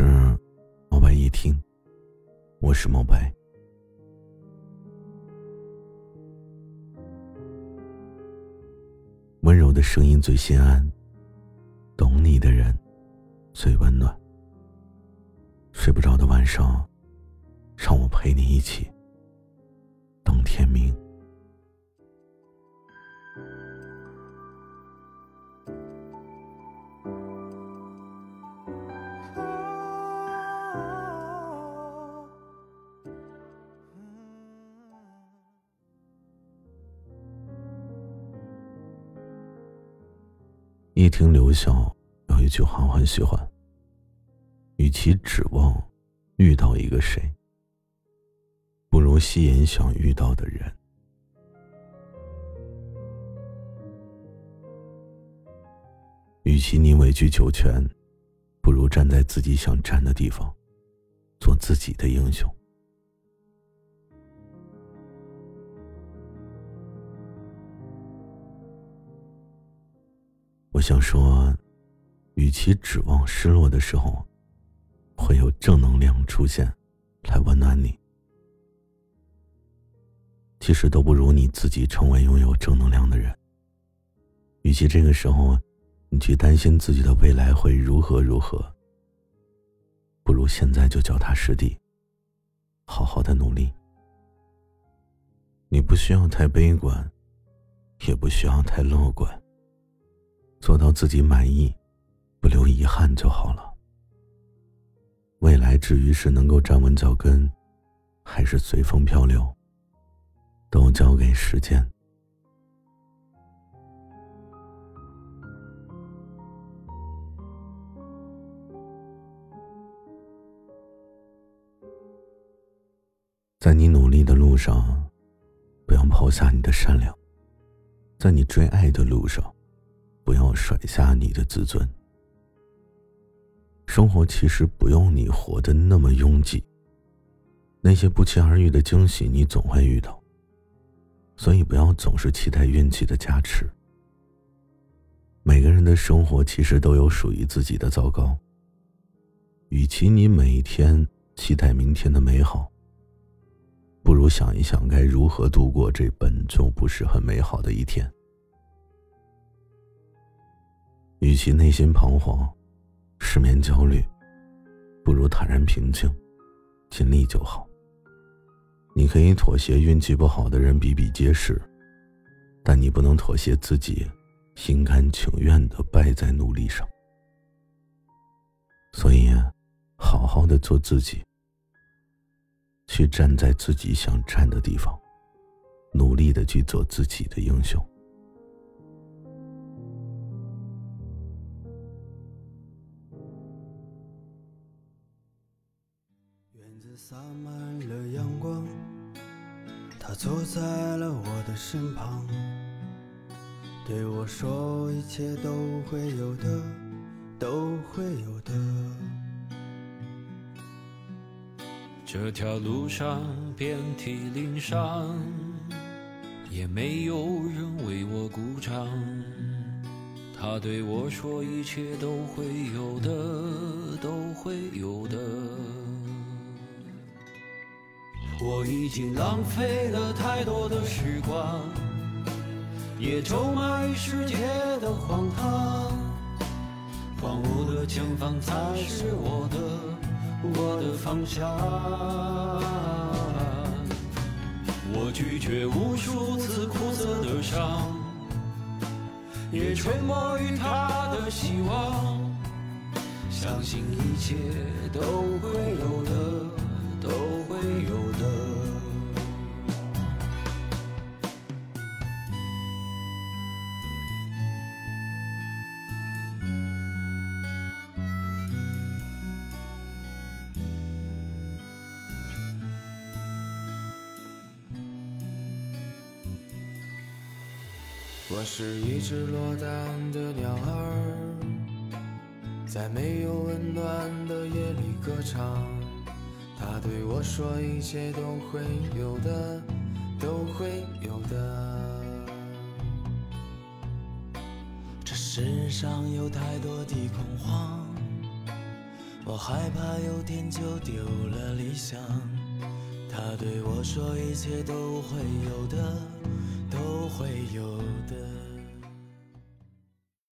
是猫白一听，我是猫白。温柔的声音最心安，懂你的人最温暖。睡不着的晚上，让我陪你一起等天明。一听刘晓有一句话我很喜欢：与其指望遇到一个谁，不如吸引想遇到的人。与其你委曲求全，不如站在自己想站的地方，做自己的英雄。我想说，与其指望失落的时候会有正能量出现来温暖你，其实都不如你自己成为拥有正能量的人。与其这个时候你去担心自己的未来会如何如何，不如现在就脚踏实地，好好的努力。你不需要太悲观，也不需要太乐观。做到自己满意，不留遗憾就好了。未来至于是能够站稳脚跟，还是随风漂流，都交给时间。在你努力的路上，不要抛下你的善良；在你追爱的路上。不要甩下你的自尊。生活其实不用你活得那么拥挤。那些不期而遇的惊喜，你总会遇到。所以不要总是期待运气的加持。每个人的生活其实都有属于自己的糟糕。与其你每天期待明天的美好，不如想一想该如何度过这本就不是很美好的一天。与其内心彷徨、失眠、焦虑，不如坦然平静，尽力就好。你可以妥协运气不好的人比比皆是，但你不能妥协自己，心甘情愿的败在努力上。所以，好好的做自己，去站在自己想站的地方，努力的去做自己的英雄。洒满了阳光，他坐在了我的身旁，对我说：“一切都会有的，都会有的。”这条路上遍体鳞伤，也没有人为我鼓掌。他对我说：“一切都会有的，都会有的。”我已经浪费了太多的时光，也咒骂于世界的荒唐。荒芜的前方才是我的，我的方向。我拒绝无数次苦涩的伤，也沉默于他的希望。相信一切都会有的。我是一只落单的鸟儿，在没有温暖的夜里歌唱。他对我说：“一切都会有的，都会有的。这世上有太多的恐慌，我害怕有天就丢了理想。他对我说一切都会有的都会有的。